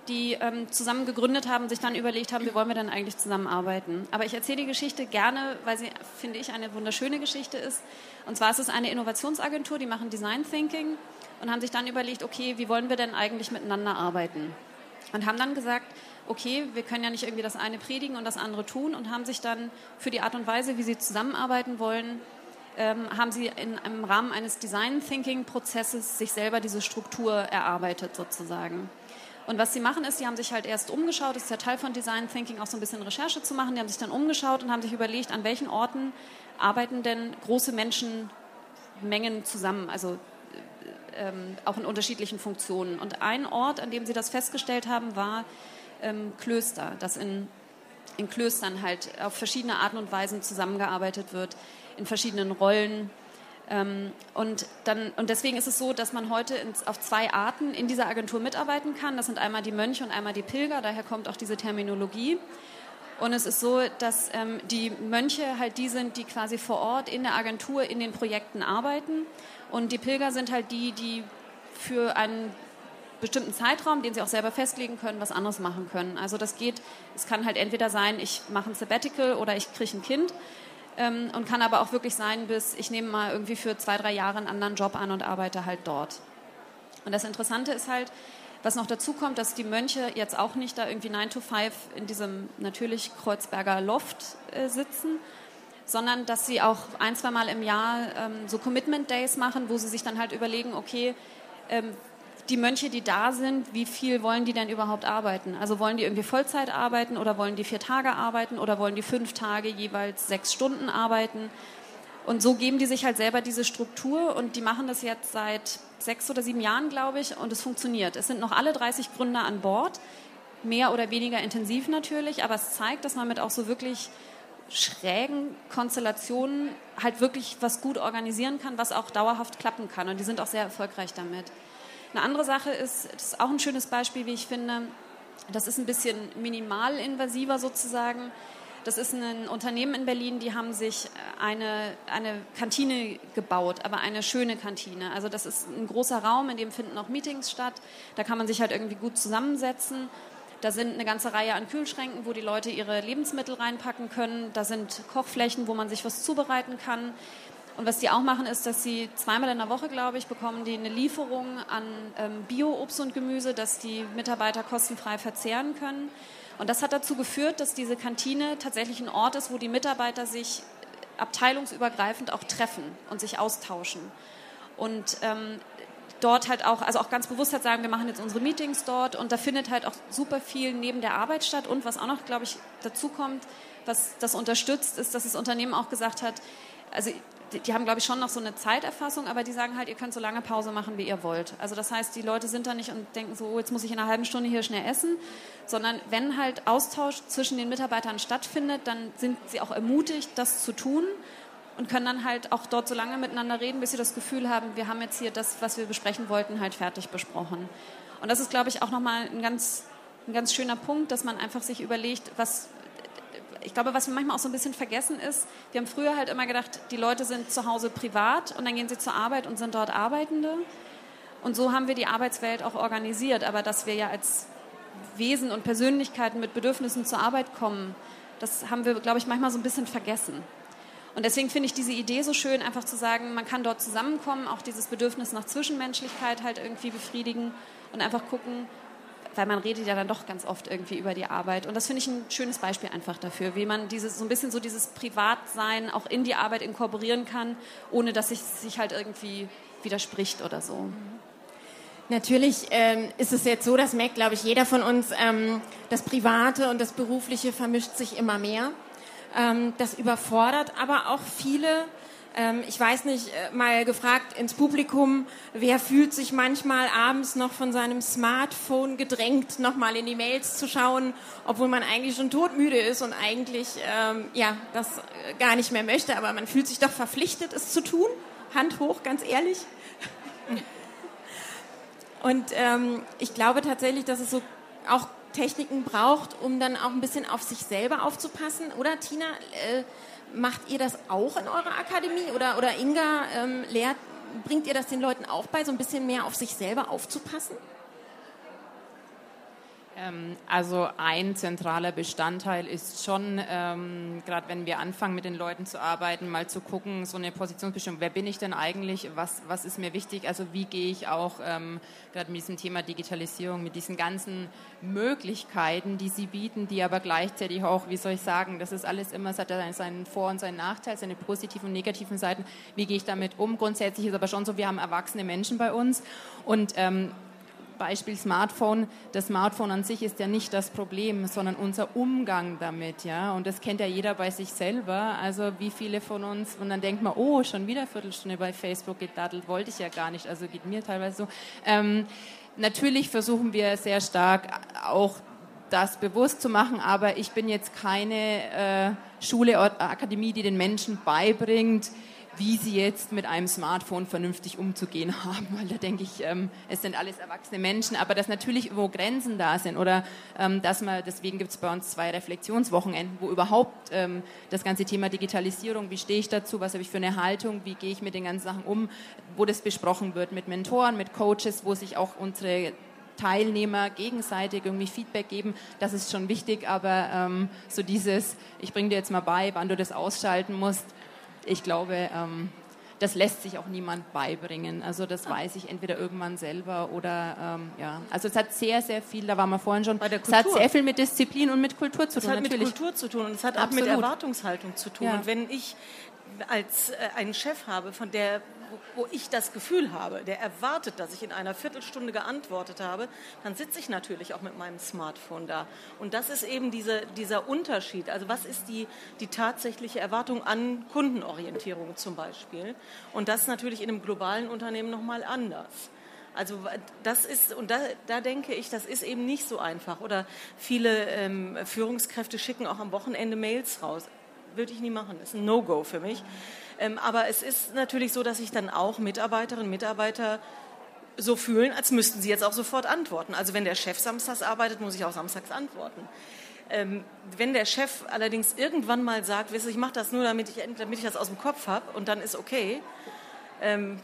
die ähm, zusammen gegründet haben, sich dann überlegt haben, wie wollen wir denn eigentlich zusammenarbeiten. Aber ich erzähle die Geschichte gerne, weil sie, finde ich, eine wunderschöne Geschichte ist. Und zwar ist es eine Innovationsagentur, die machen Design Thinking und haben sich dann überlegt, okay, wie wollen wir denn eigentlich miteinander arbeiten? Und haben dann gesagt, okay, wir können ja nicht irgendwie das eine predigen und das andere tun und haben sich dann für die Art und Weise, wie sie zusammenarbeiten wollen, ähm, haben sie in, im Rahmen eines Design Thinking Prozesses sich selber diese Struktur erarbeitet sozusagen. Und was sie machen ist, sie haben sich halt erst umgeschaut, das ist ja Teil von Design Thinking, auch so ein bisschen Recherche zu machen. Die haben sich dann umgeschaut und haben sich überlegt, an welchen Orten arbeiten denn große Menschenmengen zusammen, also ähm, auch in unterschiedlichen Funktionen. Und ein Ort, an dem sie das festgestellt haben, war ähm, Klöster, dass in, in Klöstern halt auf verschiedene Arten und Weisen zusammengearbeitet wird, in verschiedenen Rollen. Ähm, und, dann, und deswegen ist es so, dass man heute ins, auf zwei Arten in dieser Agentur mitarbeiten kann. Das sind einmal die Mönche und einmal die Pilger, daher kommt auch diese Terminologie. Und es ist so, dass ähm, die Mönche halt die sind, die quasi vor Ort in der Agentur in den Projekten arbeiten. Und die Pilger sind halt die, die für einen bestimmten Zeitraum, den sie auch selber festlegen können, was anderes machen können. Also das geht, es kann halt entweder sein, ich mache ein Sabbatical oder ich kriege ein Kind ähm, und kann aber auch wirklich sein, bis ich nehme mal irgendwie für zwei, drei Jahre einen anderen Job an und arbeite halt dort. Und das Interessante ist halt, was noch dazu kommt, dass die Mönche jetzt auch nicht da irgendwie 9 to 5 in diesem natürlich Kreuzberger Loft äh, sitzen, sondern dass sie auch ein, zwei Mal im Jahr ähm, so Commitment Days machen, wo sie sich dann halt überlegen, okay, ähm, die Mönche, die da sind, wie viel wollen die denn überhaupt arbeiten? Also wollen die irgendwie Vollzeit arbeiten oder wollen die vier Tage arbeiten oder wollen die fünf Tage jeweils sechs Stunden arbeiten? Und so geben die sich halt selber diese Struktur und die machen das jetzt seit sechs oder sieben Jahren, glaube ich, und es funktioniert. Es sind noch alle 30 Gründer an Bord, mehr oder weniger intensiv natürlich, aber es zeigt, dass man mit auch so wirklich schrägen Konstellationen halt wirklich was gut organisieren kann, was auch dauerhaft klappen kann. Und die sind auch sehr erfolgreich damit. Eine andere Sache ist, das ist auch ein schönes Beispiel, wie ich finde, das ist ein bisschen minimalinvasiver sozusagen. Das ist ein Unternehmen in Berlin, die haben sich eine, eine Kantine gebaut, aber eine schöne Kantine. Also das ist ein großer Raum, in dem finden auch Meetings statt. Da kann man sich halt irgendwie gut zusammensetzen. Da sind eine ganze Reihe an Kühlschränken, wo die Leute ihre Lebensmittel reinpacken können. Da sind Kochflächen, wo man sich was zubereiten kann. Und was die auch machen, ist, dass sie zweimal in der Woche, glaube ich, bekommen die eine Lieferung an ähm, Bio-Obst und Gemüse, das die Mitarbeiter kostenfrei verzehren können. Und das hat dazu geführt, dass diese Kantine tatsächlich ein Ort ist, wo die Mitarbeiter sich abteilungsübergreifend auch treffen und sich austauschen. Und ähm, dort halt auch, also auch ganz bewusst halt sagen, wir machen jetzt unsere Meetings dort und da findet halt auch super viel neben der Arbeit statt. Und was auch noch, glaube ich, dazu kommt, was das unterstützt, ist, dass das Unternehmen auch gesagt hat, also die, die, haben, glaube ich, schon noch so eine Zeiterfassung, aber die sagen halt, ihr könnt so lange Pause machen, wie ihr wollt. Also das heißt, die Leute sind da nicht und denken so, oh, jetzt muss ich in einer halben Stunde hier schnell essen, sondern wenn halt Austausch zwischen den Mitarbeitern stattfindet, dann sind sie auch ermutigt, das zu tun und können dann halt auch dort so lange miteinander reden, bis sie das Gefühl haben, wir haben jetzt hier das, was wir besprechen wollten, halt fertig besprochen. Und das ist, glaube ich, auch nochmal ein ganz, ein ganz schöner Punkt, dass man einfach sich überlegt, was, ich glaube, was wir manchmal auch so ein bisschen vergessen ist, wir haben früher halt immer gedacht, die Leute sind zu Hause privat und dann gehen sie zur Arbeit und sind dort Arbeitende. Und so haben wir die Arbeitswelt auch organisiert. Aber dass wir ja als Wesen und Persönlichkeiten mit Bedürfnissen zur Arbeit kommen, das haben wir, glaube ich, manchmal so ein bisschen vergessen. Und deswegen finde ich diese Idee so schön, einfach zu sagen, man kann dort zusammenkommen, auch dieses Bedürfnis nach Zwischenmenschlichkeit halt irgendwie befriedigen und einfach gucken, weil man redet ja dann doch ganz oft irgendwie über die Arbeit. Und das finde ich ein schönes Beispiel einfach dafür, wie man dieses, so ein bisschen so dieses Privatsein auch in die Arbeit inkorporieren kann, ohne dass sich sich halt irgendwie widerspricht oder so. Natürlich ähm, ist es jetzt so, das merkt, glaube ich, jeder von uns, ähm, das Private und das Berufliche vermischt sich immer mehr. Ähm, das überfordert aber auch viele. Ähm, ich weiß nicht, äh, mal gefragt ins Publikum, wer fühlt sich manchmal abends noch von seinem Smartphone gedrängt, nochmal in die Mails zu schauen, obwohl man eigentlich schon todmüde ist und eigentlich ähm, ja, das äh, gar nicht mehr möchte, aber man fühlt sich doch verpflichtet, es zu tun. Hand hoch, ganz ehrlich. *laughs* Und ähm, ich glaube tatsächlich, dass es so auch Techniken braucht, um dann auch ein bisschen auf sich selber aufzupassen. Oder Tina, äh, macht ihr das auch in eurer Akademie? Oder, oder Inga, ähm, lehrt, bringt ihr das den Leuten auch bei, so ein bisschen mehr auf sich selber aufzupassen? Ähm, also ein zentraler Bestandteil ist schon, ähm, gerade wenn wir anfangen mit den Leuten zu arbeiten, mal zu gucken, so eine Positionsbestimmung, wer bin ich denn eigentlich, was, was ist mir wichtig, also wie gehe ich auch ähm, gerade mit diesem Thema Digitalisierung, mit diesen ganzen Möglichkeiten, die sie bieten, die aber gleichzeitig auch, wie soll ich sagen, das ist alles immer, es hat seinen Vor- und seinen Nachteil, seine positiven und negativen Seiten, wie gehe ich damit um, grundsätzlich ist aber schon so, wir haben erwachsene Menschen bei uns und ähm, Beispiel Smartphone. Das Smartphone an sich ist ja nicht das Problem, sondern unser Umgang damit, ja. Und das kennt ja jeder bei sich selber. Also wie viele von uns, und dann denkt man, oh, schon wieder eine Viertelstunde bei Facebook gedaddelt, wollte ich ja gar nicht. Also geht mir teilweise so. Ähm, natürlich versuchen wir sehr stark auch das bewusst zu machen, aber ich bin jetzt keine äh, Schule oder Akademie, die den Menschen beibringt, wie sie jetzt mit einem Smartphone vernünftig umzugehen *laughs* haben, weil da denke ich, ähm, es sind alles erwachsene Menschen, aber dass natürlich irgendwo Grenzen da sind oder ähm, dass man, deswegen gibt es bei uns zwei Reflexionswochenenden, wo überhaupt ähm, das ganze Thema Digitalisierung, wie stehe ich dazu, was habe ich für eine Haltung, wie gehe ich mit den ganzen Sachen um, wo das besprochen wird mit Mentoren, mit Coaches, wo sich auch unsere Teilnehmer gegenseitig irgendwie Feedback geben, das ist schon wichtig, aber ähm, so dieses, ich bringe dir jetzt mal bei, wann du das ausschalten musst, ich glaube, ähm, das lässt sich auch niemand beibringen. Also das weiß ich entweder irgendwann selber oder ähm, ja. Also es hat sehr, sehr viel, da waren wir vorhin schon, es hat sehr viel mit Disziplin und mit Kultur zu tun. Es hat natürlich. mit Kultur zu tun und es hat Absolut. auch mit Erwartungshaltung zu tun. Ja. Und wenn ich als äh, einen Chef habe, von der wo ich das Gefühl habe, der erwartet, dass ich in einer Viertelstunde geantwortet habe, dann sitze ich natürlich auch mit meinem Smartphone da. Und das ist eben diese, dieser Unterschied. Also was ist die, die tatsächliche Erwartung an Kundenorientierung zum Beispiel? Und das natürlich in einem globalen Unternehmen nochmal anders. Also das ist, und da, da denke ich, das ist eben nicht so einfach. Oder viele ähm, Führungskräfte schicken auch am Wochenende Mails raus. Würde ich nie machen. Das ist ein No-Go für mich. Ähm, aber es ist natürlich so, dass sich dann auch Mitarbeiterinnen und Mitarbeiter so fühlen, als müssten sie jetzt auch sofort antworten. Also wenn der Chef samstags arbeitet, muss ich auch samstags antworten. Ähm, wenn der Chef allerdings irgendwann mal sagt, weißt du, ich mache das nur, damit ich, damit ich das aus dem Kopf habe und dann ist okay, ähm,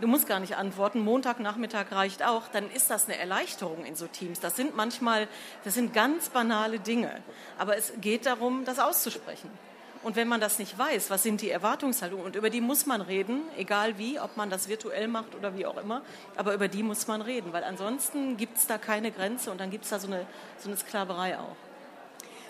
du musst gar nicht antworten, Montagnachmittag reicht auch, dann ist das eine Erleichterung in so Teams. Das sind manchmal, das sind ganz banale Dinge. Aber es geht darum, das auszusprechen. Und wenn man das nicht weiß, was sind die Erwartungshaltungen? Und über die muss man reden, egal wie, ob man das virtuell macht oder wie auch immer. Aber über die muss man reden, weil ansonsten gibt es da keine Grenze und dann gibt es da so eine, so eine Sklaverei auch.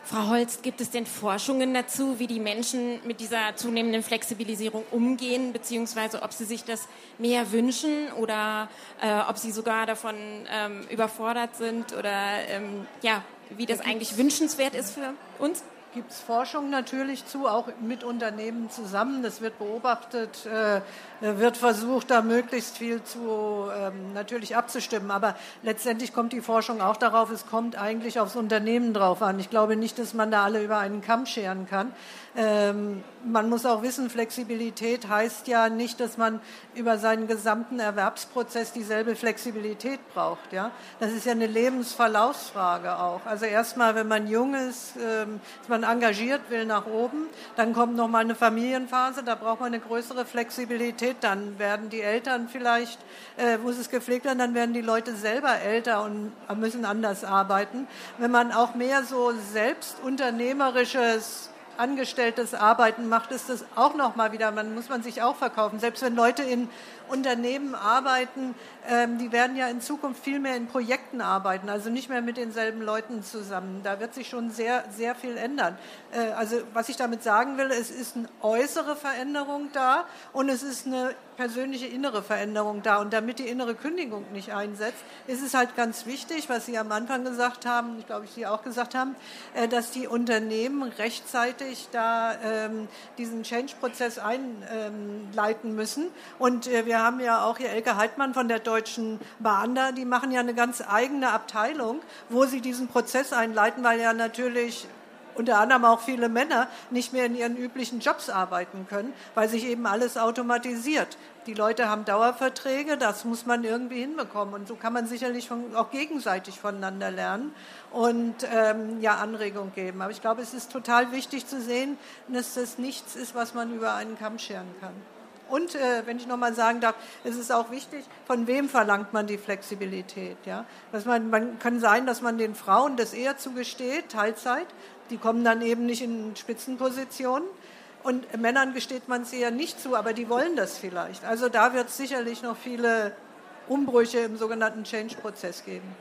Frau Holst, gibt es denn Forschungen dazu, wie die Menschen mit dieser zunehmenden Flexibilisierung umgehen, beziehungsweise ob sie sich das mehr wünschen oder äh, ob sie sogar davon ähm, überfordert sind oder ähm, ja, wie das eigentlich wünschenswert ist für uns? Gibt es Forschung natürlich zu, auch mit Unternehmen zusammen. Das wird beobachtet, äh, wird versucht, da möglichst viel zu ähm, natürlich abzustimmen. Aber letztendlich kommt die Forschung auch darauf, es kommt eigentlich aufs Unternehmen drauf an. Ich glaube nicht, dass man da alle über einen Kamm scheren kann. Ähm, man muss auch wissen, Flexibilität heißt ja nicht, dass man über seinen gesamten Erwerbsprozess dieselbe Flexibilität braucht. Ja? Das ist ja eine Lebensverlaufsfrage auch. Also erstmal, wenn man jung ist, ähm, ist man engagiert, will nach oben, dann kommt noch mal eine Familienphase, da braucht man eine größere Flexibilität, dann werden die Eltern vielleicht, äh, muss es gepflegt werden, dann werden die Leute selber älter und müssen anders arbeiten. Wenn man auch mehr so selbstunternehmerisches angestelltes Arbeiten macht, ist das auch noch mal wieder, man muss man sich auch verkaufen. Selbst wenn Leute in Unternehmen arbeiten, ähm, die werden ja in Zukunft viel mehr in Projekten arbeiten, also nicht mehr mit denselben Leuten zusammen. Da wird sich schon sehr, sehr viel ändern. Äh, also was ich damit sagen will, es ist eine äußere Veränderung da und es ist eine persönliche innere Veränderung da. Und damit die innere Kündigung nicht einsetzt, ist es halt ganz wichtig, was Sie am Anfang gesagt haben, ich glaube, Sie auch gesagt haben, äh, dass die Unternehmen rechtzeitig da ähm, diesen Change-Prozess einleiten müssen. Und äh, wir haben ja auch hier Elke Heidmann von der Deutschen Bahn da, die machen ja eine ganz eigene Abteilung, wo sie diesen Prozess einleiten, weil ja natürlich unter anderem auch viele Männer nicht mehr in ihren üblichen Jobs arbeiten können, weil sich eben alles automatisiert. Die Leute haben Dauerverträge, das muss man irgendwie hinbekommen. Und so kann man sicherlich von, auch gegenseitig voneinander lernen und ähm, ja Anregung geben. Aber ich glaube, es ist total wichtig zu sehen, dass das nichts ist, was man über einen Kamm scheren kann. Und äh, wenn ich noch mal sagen darf, es ist auch wichtig, von wem verlangt man die Flexibilität? Ja? Dass man, man kann sein, dass man den Frauen das eher zugesteht, Teilzeit, die kommen dann eben nicht in Spitzenpositionen. Und Männern gesteht man es eher nicht zu, aber die wollen das vielleicht. Also da wird es sicherlich noch viele Umbrüche im sogenannten Change-Prozess geben.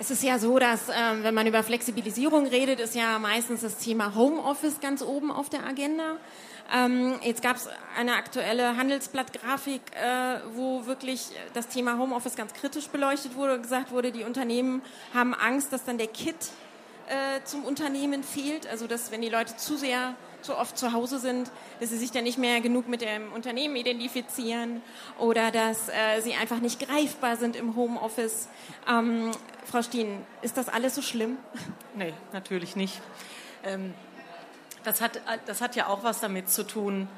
Es ist ja so, dass ähm, wenn man über Flexibilisierung redet, ist ja meistens das Thema Homeoffice ganz oben auf der Agenda. Ähm, jetzt gab es eine aktuelle Handelsblatt-Grafik, äh, wo wirklich das Thema Homeoffice ganz kritisch beleuchtet wurde und gesagt wurde, die Unternehmen haben Angst, dass dann der Kit äh, zum Unternehmen fehlt. Also dass wenn die Leute zu sehr, zu oft zu Hause sind, dass sie sich dann nicht mehr genug mit dem Unternehmen identifizieren oder dass äh, sie einfach nicht greifbar sind im Homeoffice. Ähm, Frau Steen, ist das alles so schlimm? Nee, natürlich nicht. Ähm, das, hat, das hat ja auch was damit zu tun,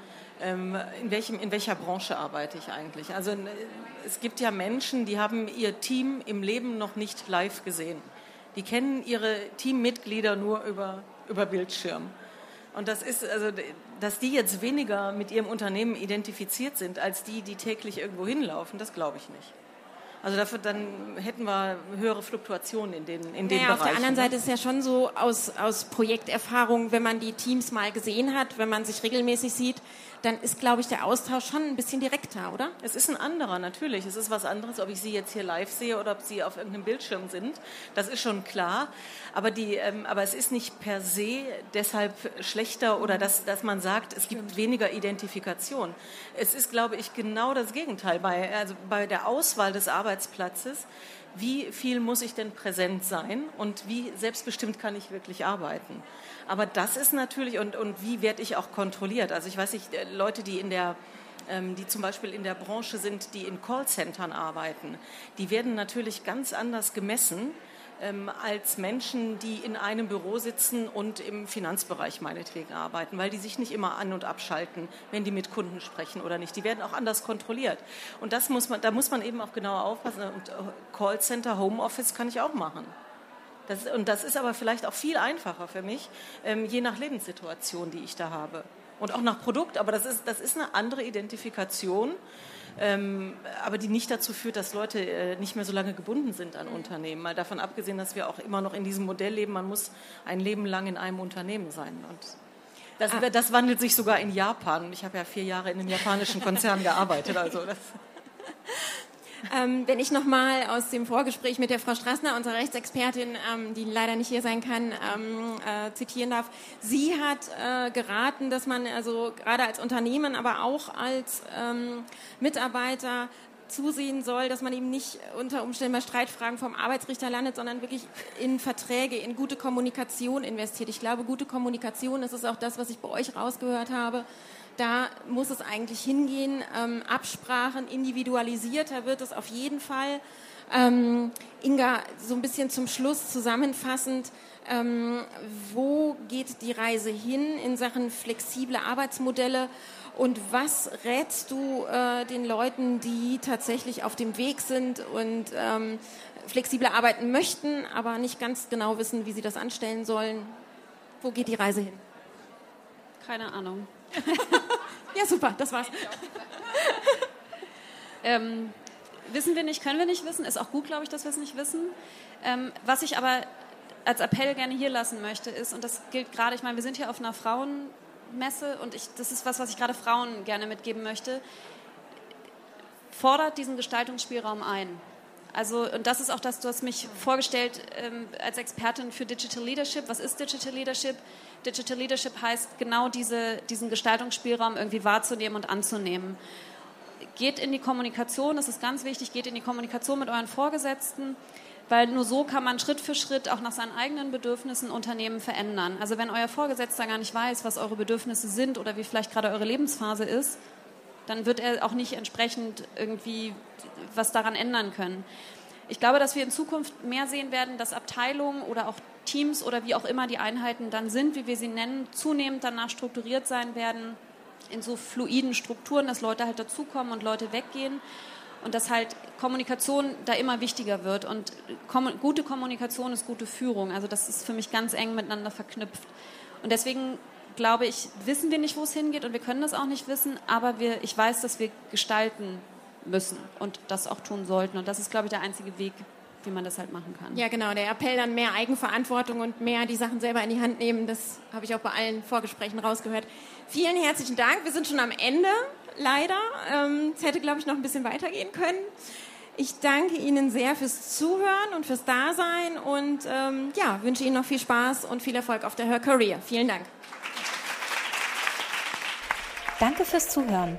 ähm, in, welchem, in welcher Branche arbeite ich eigentlich. Also es gibt ja Menschen, die haben ihr Team im Leben noch nicht live gesehen. Die kennen ihre Teammitglieder nur über, über Bildschirm. Und das ist, also, dass die jetzt weniger mit ihrem Unternehmen identifiziert sind als die, die täglich irgendwo hinlaufen, das glaube ich nicht. Also dafür dann hätten wir höhere Fluktuationen in den, in den naja, Bereichen. Auf der anderen ne? Seite ist es ja schon so aus, aus Projekterfahrung, wenn man die Teams mal gesehen hat, wenn man sich regelmäßig sieht, dann ist, glaube ich, der Austausch schon ein bisschen direkter, oder? Es ist ein anderer, natürlich. Es ist was anderes, ob ich Sie jetzt hier live sehe oder ob Sie auf irgendeinem Bildschirm sind. Das ist schon klar. Aber, die, ähm, aber es ist nicht per se deshalb schlechter oder dass, dass man sagt, es gibt weniger Identifikation. Es ist, glaube ich, genau das Gegenteil. Bei, also bei der Auswahl des Arbeitsplatzes wie viel muss ich denn präsent sein und wie selbstbestimmt kann ich wirklich arbeiten. Aber das ist natürlich, und, und wie werde ich auch kontrolliert? Also ich weiß nicht, äh, Leute, die in der ähm, die zum Beispiel in der Branche sind, die in Callcentern arbeiten, die werden natürlich ganz anders gemessen ähm, als Menschen, die in einem Büro sitzen und im Finanzbereich meinetwegen arbeiten, weil die sich nicht immer an- und abschalten, wenn die mit Kunden sprechen oder nicht. Die werden auch anders kontrolliert. Und das muss man, da muss man eben auch genauer aufpassen. Und äh, Callcenter, Homeoffice kann ich auch machen. Das, und das ist aber vielleicht auch viel einfacher für mich, ähm, je nach Lebenssituation, die ich da habe. Und auch nach Produkt, aber das ist, das ist eine andere Identifikation, ähm, aber die nicht dazu führt, dass Leute äh, nicht mehr so lange gebunden sind an Unternehmen. Mal davon abgesehen, dass wir auch immer noch in diesem Modell leben, man muss ein Leben lang in einem Unternehmen sein. Und das, ah. das wandelt sich sogar in Japan. Ich habe ja vier Jahre in einem japanischen Konzern gearbeitet. Also das *laughs* ähm, wenn ich nochmal aus dem Vorgespräch mit der Frau Strassner, unserer Rechtsexpertin, ähm, die leider nicht hier sein kann, ähm, äh, zitieren darf. Sie hat äh, geraten, dass man also gerade als Unternehmen, aber auch als ähm, Mitarbeiter zusehen soll, dass man eben nicht unter Umständen bei Streitfragen vom Arbeitsrichter landet, sondern wirklich in Verträge, in gute Kommunikation investiert. Ich glaube, gute Kommunikation, das ist auch das, was ich bei euch rausgehört habe, da muss es eigentlich hingehen. Ähm, Absprachen individualisierter wird es auf jeden Fall. Ähm, Inga, so ein bisschen zum Schluss zusammenfassend, ähm, wo geht die Reise hin in Sachen flexible Arbeitsmodelle und was rätst du äh, den Leuten, die tatsächlich auf dem Weg sind und ähm, flexibel arbeiten möchten, aber nicht ganz genau wissen, wie sie das anstellen sollen? Wo geht die Reise hin? Keine Ahnung. Ja, super, das war's. ähm, wissen wir nicht, können wir nicht wissen. Ist auch gut, glaube ich, dass wir es nicht wissen. Ähm, was ich aber als Appell gerne hier lassen möchte, ist, und das gilt gerade, ich meine, wir sind hier auf einer Frauenmesse und ich, das ist was, was ich gerade Frauen gerne mitgeben möchte, fordert diesen Gestaltungsspielraum ein. Also, und das ist auch das, du hast mich vorgestellt ähm, als Expertin für Digital Leadership. Was ist Digital Leadership? Digital Leadership heißt genau diese, diesen Gestaltungsspielraum irgendwie wahrzunehmen und anzunehmen. geht in die Kommunikation, das ist ganz wichtig, geht in die Kommunikation mit euren Vorgesetzten, weil nur so kann man Schritt für Schritt auch nach seinen eigenen Bedürfnissen Unternehmen verändern. Also wenn euer Vorgesetzter gar nicht weiß, was eure Bedürfnisse sind oder wie vielleicht gerade eure Lebensphase ist, dann wird er auch nicht entsprechend irgendwie was daran ändern können. Ich glaube, dass wir in Zukunft mehr sehen werden, dass Abteilungen oder auch Teams oder wie auch immer die Einheiten dann sind, wie wir sie nennen, zunehmend danach strukturiert sein werden in so fluiden Strukturen, dass Leute halt dazukommen und Leute weggehen und dass halt Kommunikation da immer wichtiger wird und kom gute Kommunikation ist gute Führung. Also das ist für mich ganz eng miteinander verknüpft. Und deswegen glaube ich, wissen wir nicht, wo es hingeht und wir können das auch nicht wissen, aber wir, ich weiß, dass wir gestalten müssen und das auch tun sollten. Und das ist, glaube ich, der einzige Weg, wie man das halt machen kann. Ja, genau. Der Appell dann mehr Eigenverantwortung und mehr die Sachen selber in die Hand nehmen, das habe ich auch bei allen Vorgesprächen rausgehört. Vielen herzlichen Dank. Wir sind schon am Ende, leider. Ähm, es hätte, glaube ich, noch ein bisschen weitergehen können. Ich danke Ihnen sehr fürs Zuhören und fürs Dasein und ähm, ja, wünsche Ihnen noch viel Spaß und viel Erfolg auf der Her Career. Vielen Dank. Danke fürs Zuhören.